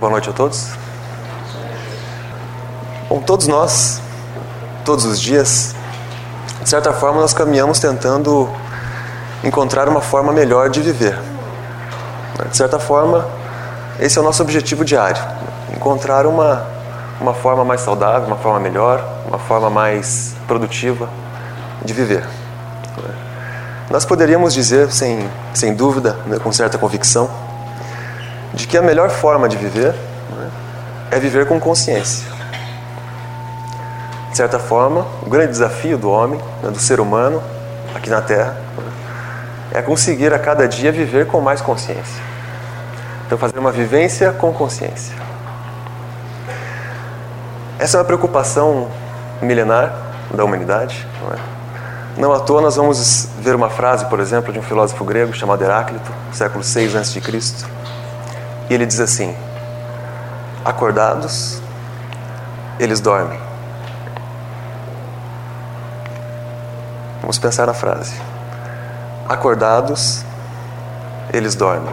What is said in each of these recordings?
Boa noite a todos. Bom, todos nós, todos os dias, de certa forma, nós caminhamos tentando encontrar uma forma melhor de viver. De certa forma, esse é o nosso objetivo diário: encontrar uma, uma forma mais saudável, uma forma melhor, uma forma mais produtiva de viver. Nós poderíamos dizer, sem, sem dúvida, né, com certa convicção, de que a melhor forma de viver né, é viver com consciência. De certa forma, o grande desafio do homem, né, do ser humano, aqui na Terra, é conseguir a cada dia viver com mais consciência. Então, fazer uma vivência com consciência. Essa é uma preocupação milenar da humanidade. Não, é? não à toa nós vamos ver uma frase, por exemplo, de um filósofo grego chamado Heráclito, século 6 a.C. E ele diz assim: Acordados, eles dormem. Vamos pensar na frase. Acordados, eles dormem.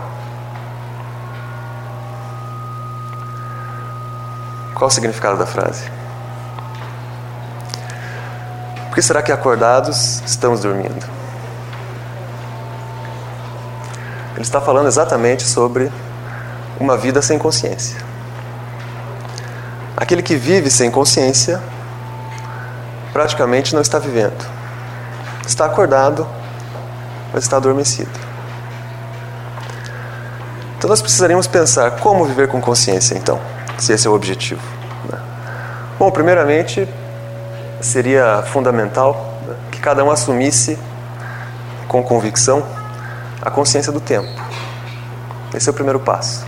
Qual o significado da frase? Por que será que acordados estamos dormindo? Ele está falando exatamente sobre uma vida sem consciência. Aquele que vive sem consciência praticamente não está vivendo. Está acordado, mas está adormecido. Então nós precisaríamos pensar como viver com consciência, então, se esse é o objetivo. Né? Bom, primeiramente, seria fundamental né, que cada um assumisse com convicção a consciência do tempo. Esse é o primeiro passo.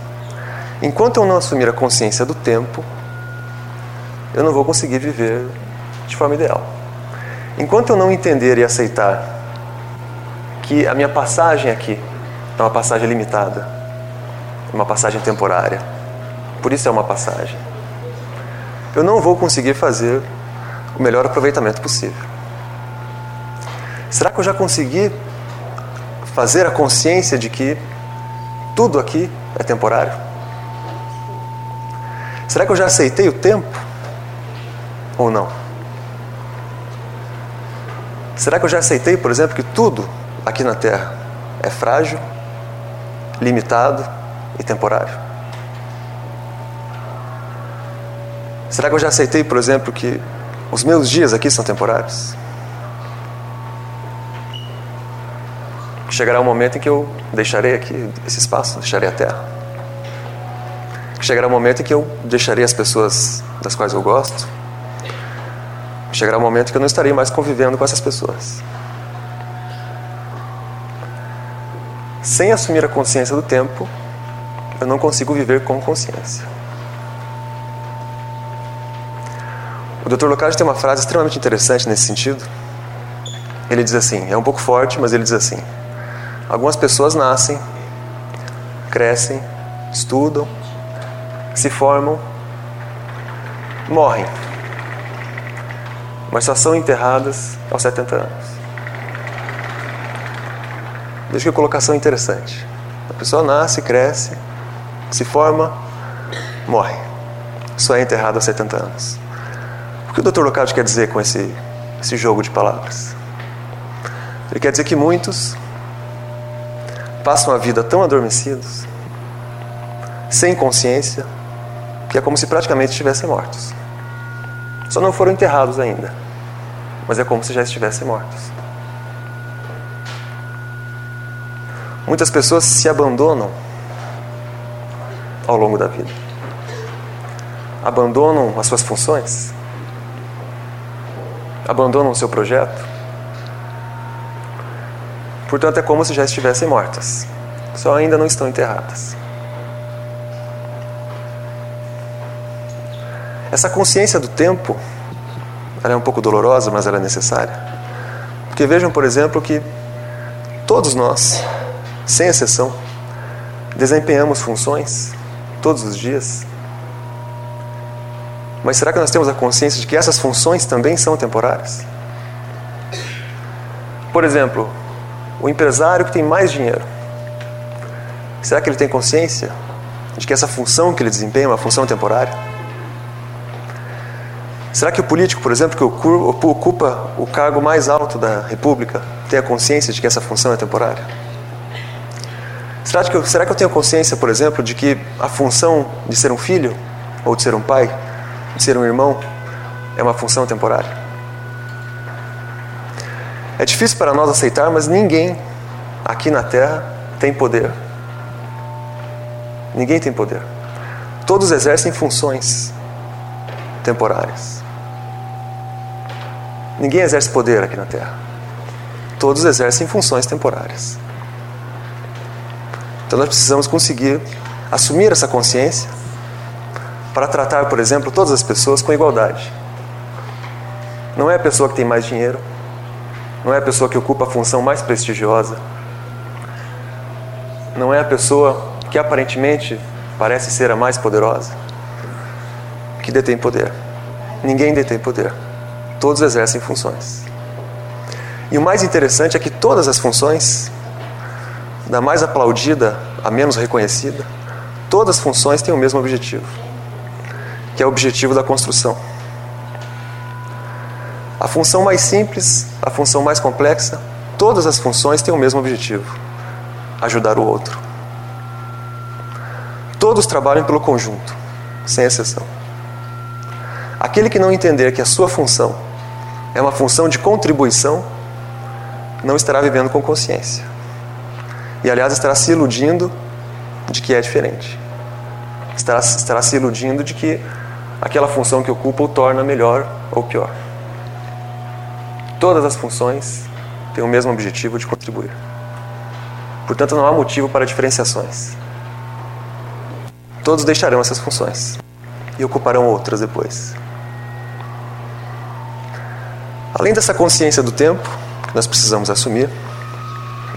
Enquanto eu não assumir a consciência do tempo, eu não vou conseguir viver de forma ideal. Enquanto eu não entender e aceitar que a minha passagem aqui é uma passagem limitada, uma passagem temporária, por isso é uma passagem, eu não vou conseguir fazer o melhor aproveitamento possível. Será que eu já consegui fazer a consciência de que tudo aqui é temporário? Será que eu já aceitei o tempo? Ou não? Será que eu já aceitei, por exemplo, que tudo aqui na Terra é frágil, limitado e temporário? Será que eu já aceitei, por exemplo, que os meus dias aqui são temporários? Chegará um momento em que eu deixarei aqui esse espaço, deixarei a Terra. Chegará um momento em que eu deixarei as pessoas das quais eu gosto. Chegará um momento em que eu não estarei mais convivendo com essas pessoas. Sem assumir a consciência do tempo, eu não consigo viver com consciência. O Dr. Locage tem uma frase extremamente interessante nesse sentido. Ele diz assim, é um pouco forte, mas ele diz assim: Algumas pessoas nascem, crescem, estudam, se formam, morrem, mas só são enterradas aos 70 anos. Veja que colocação interessante. A pessoa nasce, cresce, se forma, morre. Só é enterrada aos 70 anos. O que o Dr. Locati quer dizer com esse, esse jogo de palavras? Ele quer dizer que muitos passam a vida tão adormecidos, sem consciência, que é como se praticamente estivessem mortos. Só não foram enterrados ainda, mas é como se já estivessem mortos. Muitas pessoas se abandonam ao longo da vida. Abandonam as suas funções, abandonam o seu projeto, Portanto, é como se já estivessem mortas, só ainda não estão enterradas. Essa consciência do tempo, ela é um pouco dolorosa, mas ela é necessária. Porque vejam, por exemplo, que todos nós, sem exceção, desempenhamos funções todos os dias. Mas será que nós temos a consciência de que essas funções também são temporárias? Por exemplo, o empresário que tem mais dinheiro, será que ele tem consciência de que essa função que ele desempenha é uma função temporária? Será que o político, por exemplo, que ocupa o cargo mais alto da República, tem a consciência de que essa função é temporária? Será que, eu, será que eu tenho consciência, por exemplo, de que a função de ser um filho, ou de ser um pai, de ser um irmão, é uma função temporária? É difícil para nós aceitar, mas ninguém aqui na Terra tem poder. Ninguém tem poder. Todos exercem funções temporárias. Ninguém exerce poder aqui na Terra. Todos exercem funções temporárias. Então nós precisamos conseguir assumir essa consciência para tratar, por exemplo, todas as pessoas com igualdade. Não é a pessoa que tem mais dinheiro, não é a pessoa que ocupa a função mais prestigiosa, não é a pessoa que aparentemente parece ser a mais poderosa que detém poder. Ninguém detém poder. Todos exercem funções. E o mais interessante é que todas as funções, da mais aplaudida à menos reconhecida, todas as funções têm o mesmo objetivo, que é o objetivo da construção. A função mais simples, a função mais complexa, todas as funções têm o mesmo objetivo: ajudar o outro. Todos trabalham pelo conjunto, sem exceção. Aquele que não entender que a sua função é uma função de contribuição, não estará vivendo com consciência. E, aliás, estará se iludindo de que é diferente. Estará, estará se iludindo de que aquela função que ocupa o torna melhor ou pior. Todas as funções têm o mesmo objetivo de contribuir. Portanto, não há motivo para diferenciações. Todos deixarão essas funções e ocuparão outras depois. Além dessa consciência do tempo, que nós precisamos assumir,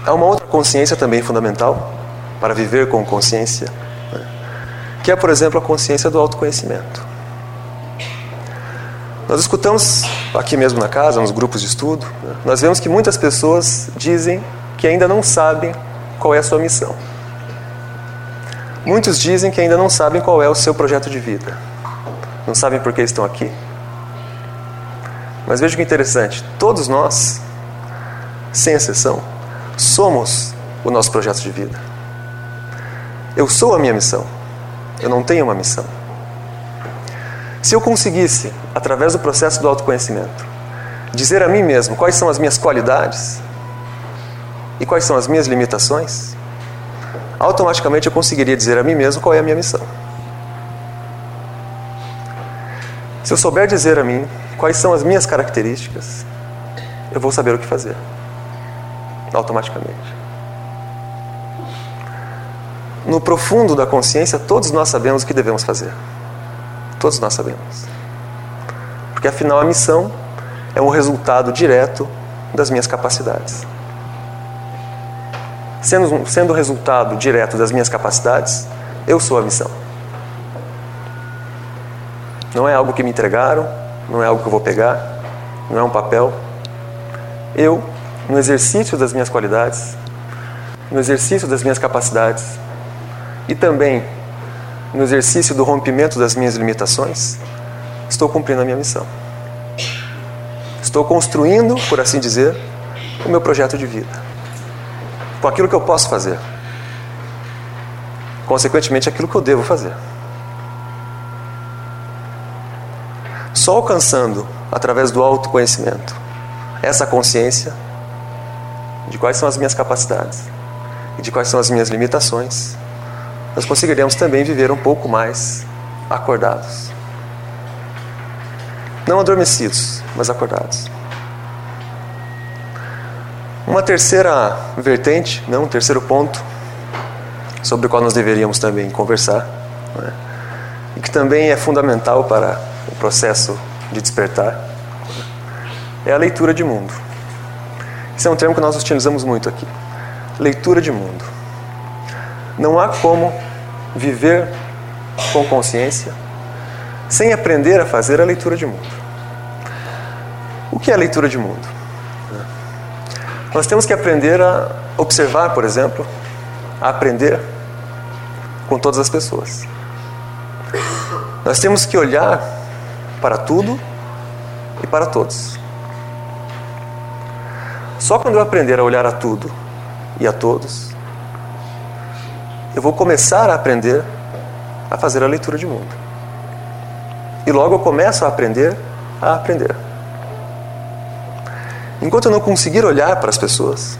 há uma outra consciência também fundamental para viver com consciência, né? que é, por exemplo, a consciência do autoconhecimento. Nós escutamos aqui mesmo na casa, nos grupos de estudo, né, nós vemos que muitas pessoas dizem que ainda não sabem qual é a sua missão. Muitos dizem que ainda não sabem qual é o seu projeto de vida. Não sabem por que estão aqui. Mas veja que interessante: todos nós, sem exceção, somos o nosso projeto de vida. Eu sou a minha missão. Eu não tenho uma missão. Se eu conseguisse, através do processo do autoconhecimento, dizer a mim mesmo quais são as minhas qualidades e quais são as minhas limitações, automaticamente eu conseguiria dizer a mim mesmo qual é a minha missão. Se eu souber dizer a mim quais são as minhas características, eu vou saber o que fazer. Automaticamente. No profundo da consciência, todos nós sabemos o que devemos fazer. Todos nós sabemos. Porque afinal a missão é um resultado direto das minhas capacidades. Sendo, sendo o resultado direto das minhas capacidades, eu sou a missão. Não é algo que me entregaram, não é algo que eu vou pegar, não é um papel. Eu, no exercício das minhas qualidades, no exercício das minhas capacidades e também no exercício do rompimento das minhas limitações, estou cumprindo a minha missão. Estou construindo, por assim dizer, o meu projeto de vida. Com aquilo que eu posso fazer. Consequentemente, aquilo que eu devo fazer. Só alcançando, através do autoconhecimento, essa consciência de quais são as minhas capacidades e de quais são as minhas limitações, nós conseguiremos também viver um pouco mais acordados. Não adormecidos, mas acordados. Uma terceira vertente, não, um terceiro ponto, sobre o qual nós deveríamos também conversar, né, e que também é fundamental para processo de despertar, é a leitura de mundo. Esse é um termo que nós utilizamos muito aqui. Leitura de mundo. Não há como viver com consciência sem aprender a fazer a leitura de mundo. O que é a leitura de mundo? Nós temos que aprender a observar, por exemplo, a aprender com todas as pessoas. Nós temos que olhar para tudo e para todos. Só quando eu aprender a olhar a tudo e a todos, eu vou começar a aprender a fazer a leitura de mundo. E logo eu começo a aprender a aprender. Enquanto eu não conseguir olhar para as pessoas,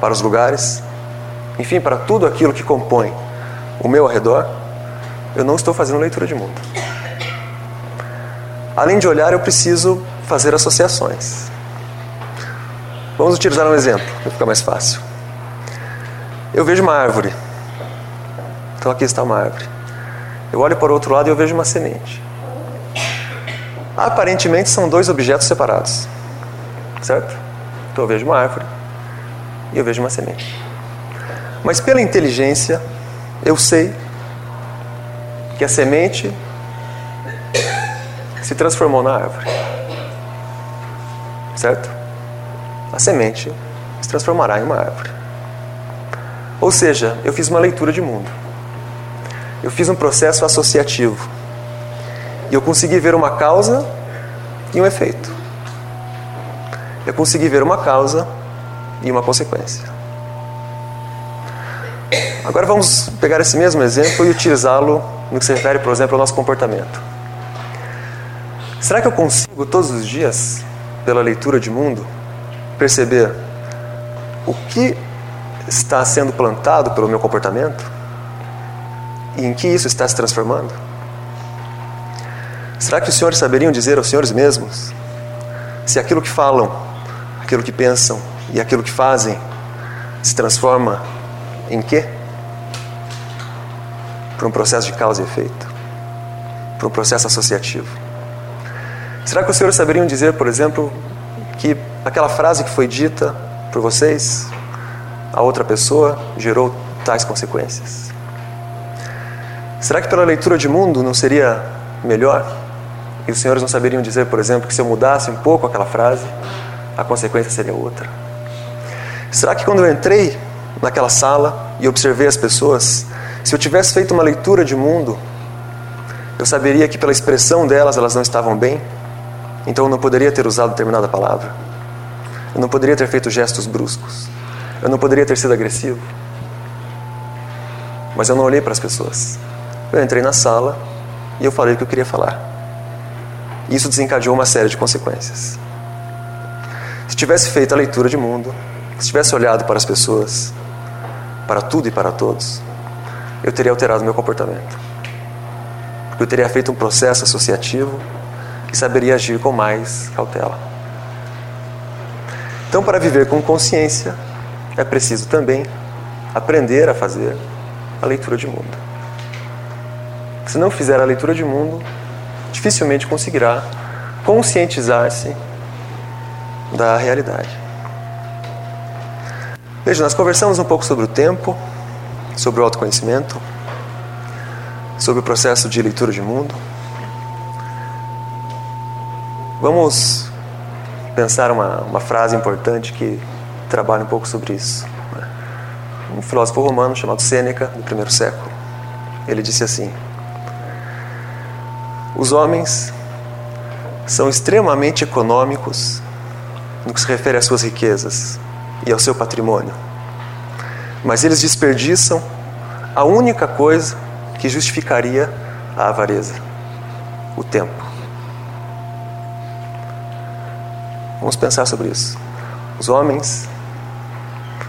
para os lugares, enfim, para tudo aquilo que compõe o meu arredor, eu não estou fazendo leitura de mundo. Além de olhar, eu preciso fazer associações. Vamos utilizar um exemplo, para ficar mais fácil. Eu vejo uma árvore. Então aqui está uma árvore. Eu olho para o outro lado e eu vejo uma semente. Aparentemente são dois objetos separados. Certo? Então eu vejo uma árvore e eu vejo uma semente. Mas pela inteligência, eu sei que a semente se transformou na árvore. Certo? A semente se transformará em uma árvore. Ou seja, eu fiz uma leitura de mundo. Eu fiz um processo associativo. E eu consegui ver uma causa e um efeito. Eu consegui ver uma causa e uma consequência. Agora vamos pegar esse mesmo exemplo e utilizá-lo no que se refere, por exemplo, ao nosso comportamento. Será que eu consigo todos os dias, pela leitura de mundo, perceber o que está sendo plantado pelo meu comportamento e em que isso está se transformando? Será que os senhores saberiam dizer aos senhores mesmos se aquilo que falam, aquilo que pensam e aquilo que fazem se transforma em quê? Para um processo de causa e efeito, para um processo associativo. Será que os senhores saberiam dizer, por exemplo, que aquela frase que foi dita por vocês, a outra pessoa, gerou tais consequências? Será que pela leitura de mundo não seria melhor? E os senhores não saberiam dizer, por exemplo, que se eu mudasse um pouco aquela frase, a consequência seria outra? Será que quando eu entrei naquela sala e observei as pessoas, se eu tivesse feito uma leitura de mundo, eu saberia que pela expressão delas elas não estavam bem, então eu não poderia ter usado determinada palavra, eu não poderia ter feito gestos bruscos, eu não poderia ter sido agressivo. Mas eu não olhei para as pessoas. Eu entrei na sala e eu falei o que eu queria falar. Isso desencadeou uma série de consequências. Se tivesse feito a leitura de mundo, se tivesse olhado para as pessoas, para tudo e para todos, eu teria alterado meu comportamento. Eu teria feito um processo associativo e saberia agir com mais cautela. Então, para viver com consciência, é preciso também aprender a fazer a leitura de mundo. Se não fizer a leitura de mundo, dificilmente conseguirá conscientizar-se da realidade. Veja, nós conversamos um pouco sobre o tempo, sobre o autoconhecimento, sobre o processo de leitura de mundo. Vamos pensar uma, uma frase importante que trabalha um pouco sobre isso. Um filósofo romano chamado Sêneca, do primeiro século, ele disse assim: Os homens são extremamente econômicos no que se refere às suas riquezas e ao seu patrimônio. Mas eles desperdiçam a única coisa que justificaria a avareza: o tempo. Vamos pensar sobre isso. Os homens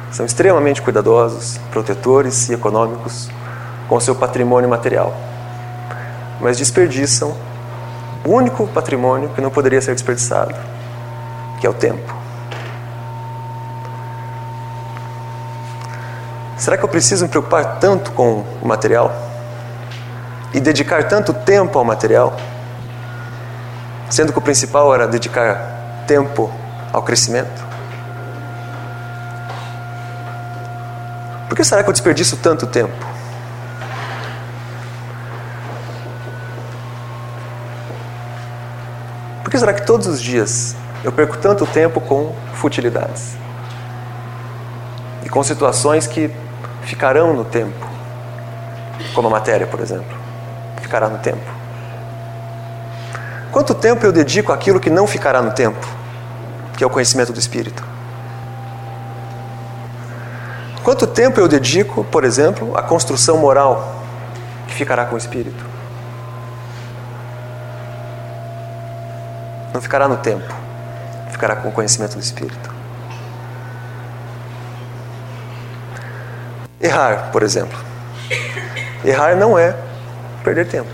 são extremamente cuidadosos, protetores e econômicos com o seu patrimônio material, mas desperdiçam o único patrimônio que não poderia ser desperdiçado, que é o tempo. Será que eu preciso me preocupar tanto com o material? E dedicar tanto tempo ao material? Sendo que o principal era dedicar tempo ao crescimento? Por que será que eu desperdiço tanto tempo? Por que será que todos os dias eu perco tanto tempo com futilidades? E com situações que ficarão no tempo. como a matéria, por exemplo, ficará no tempo. Quanto tempo eu dedico àquilo que não ficará no tempo, que é o conhecimento do Espírito? Quanto tempo eu dedico, por exemplo, à construção moral, que ficará com o Espírito? Não ficará no tempo, ficará com o conhecimento do Espírito. Errar, por exemplo. Errar não é perder tempo.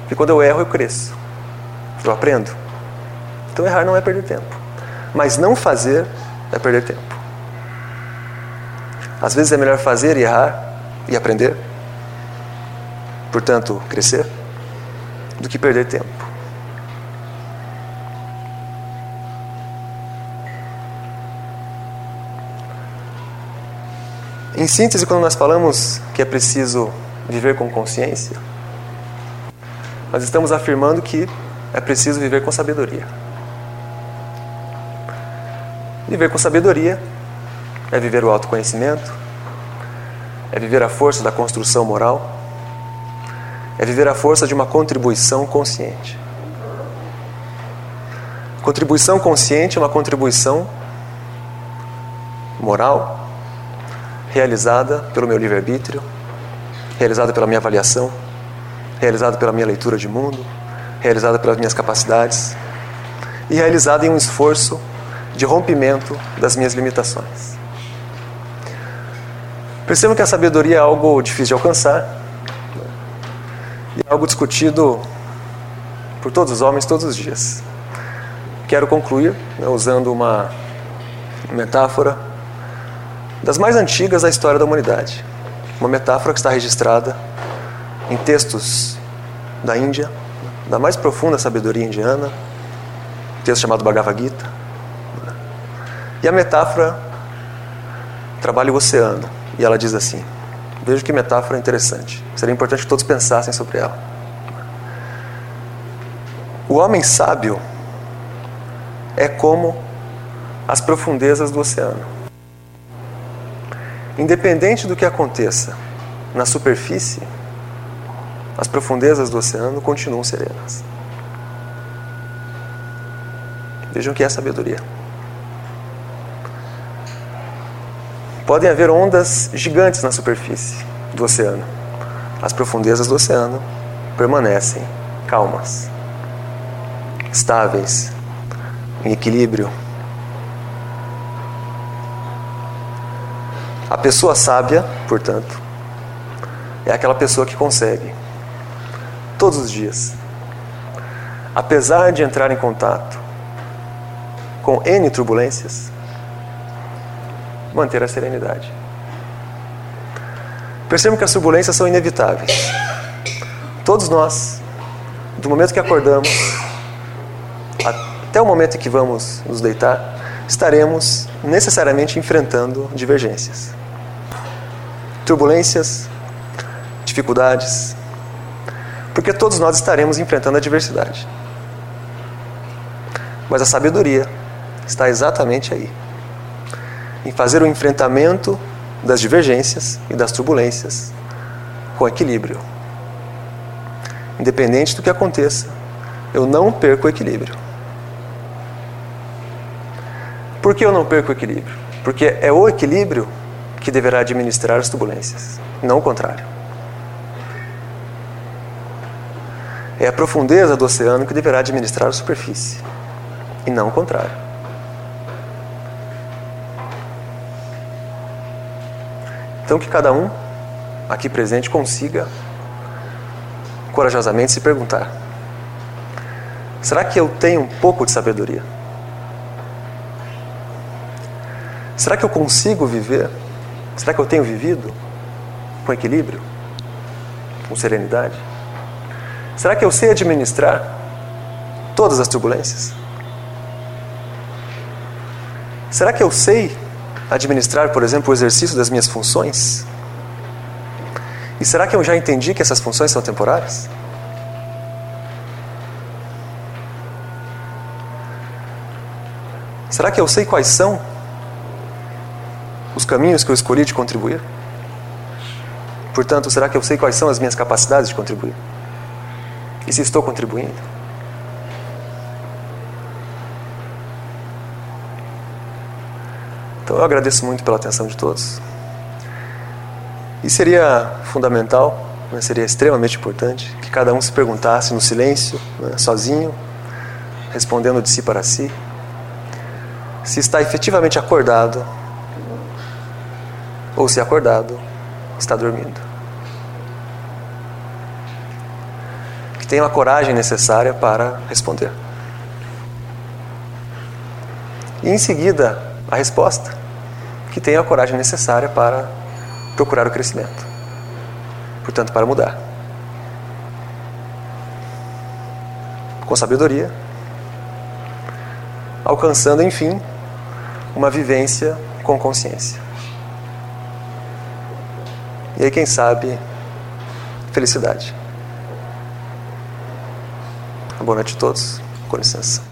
Porque quando eu erro, eu cresço. Eu aprendo. Então errar não é perder tempo. Mas não fazer é perder tempo. Às vezes é melhor fazer e errar e aprender. Portanto, crescer, do que perder tempo. Em síntese, quando nós falamos que é preciso viver com consciência, nós estamos afirmando que é preciso viver com sabedoria. Viver com sabedoria é viver o autoconhecimento, é viver a força da construção moral, é viver a força de uma contribuição consciente. Contribuição consciente é uma contribuição moral realizada pelo meu livre-arbítrio, realizada pela minha avaliação, realizada pela minha leitura de mundo, realizada pelas minhas capacidades e realizada em um esforço de rompimento das minhas limitações. Percebam que a sabedoria é algo difícil de alcançar e é algo discutido por todos os homens todos os dias. Quero concluir né, usando uma metáfora das mais antigas da história da humanidade. Uma metáfora que está registrada em textos da Índia, da mais profunda sabedoria indiana, um texto chamado Bhagavad Gita. E a metáfora trabalha o oceano, e ela diz assim: Veja que metáfora interessante. Seria importante que todos pensassem sobre ela. O homem sábio é como as profundezas do oceano. Independente do que aconteça na superfície, as profundezas do oceano continuam serenas. Vejam que é sabedoria. Podem haver ondas gigantes na superfície do oceano. As profundezas do oceano permanecem calmas, estáveis, em equilíbrio. A pessoa sábia, portanto, é aquela pessoa que consegue, todos os dias, apesar de entrar em contato com N turbulências, manter a serenidade. Percebam que as turbulências são inevitáveis. Todos nós, do momento que acordamos até o momento em que vamos nos deitar, estaremos necessariamente enfrentando divergências turbulências, dificuldades, porque todos nós estaremos enfrentando a adversidade. Mas a sabedoria está exatamente aí em fazer o enfrentamento das divergências e das turbulências com equilíbrio. Independente do que aconteça, eu não perco o equilíbrio. Por que eu não perco o equilíbrio? Porque é o equilíbrio que deverá administrar as turbulências, não o contrário. É a profundeza do oceano que deverá administrar a superfície, e não o contrário. Então, que cada um aqui presente consiga corajosamente se perguntar: será que eu tenho um pouco de sabedoria? Será que eu consigo viver Será que eu tenho vivido com equilíbrio? Com serenidade? Será que eu sei administrar todas as turbulências? Será que eu sei administrar, por exemplo, o exercício das minhas funções? E será que eu já entendi que essas funções são temporárias? Será que eu sei quais são os caminhos que eu escolhi de contribuir? Portanto, será que eu sei quais são as minhas capacidades de contribuir? E se estou contribuindo? Então eu agradeço muito pela atenção de todos. E seria fundamental, né, seria extremamente importante, que cada um se perguntasse no silêncio, né, sozinho, respondendo de si para si, se está efetivamente acordado ou se acordado está dormindo. Que tenha a coragem necessária para responder. E em seguida, a resposta. Que tenha a coragem necessária para procurar o crescimento. Portanto, para mudar. Com sabedoria, alcançando, enfim, uma vivência com consciência. E aí, quem sabe, felicidade. Boa noite a todos. Com licença.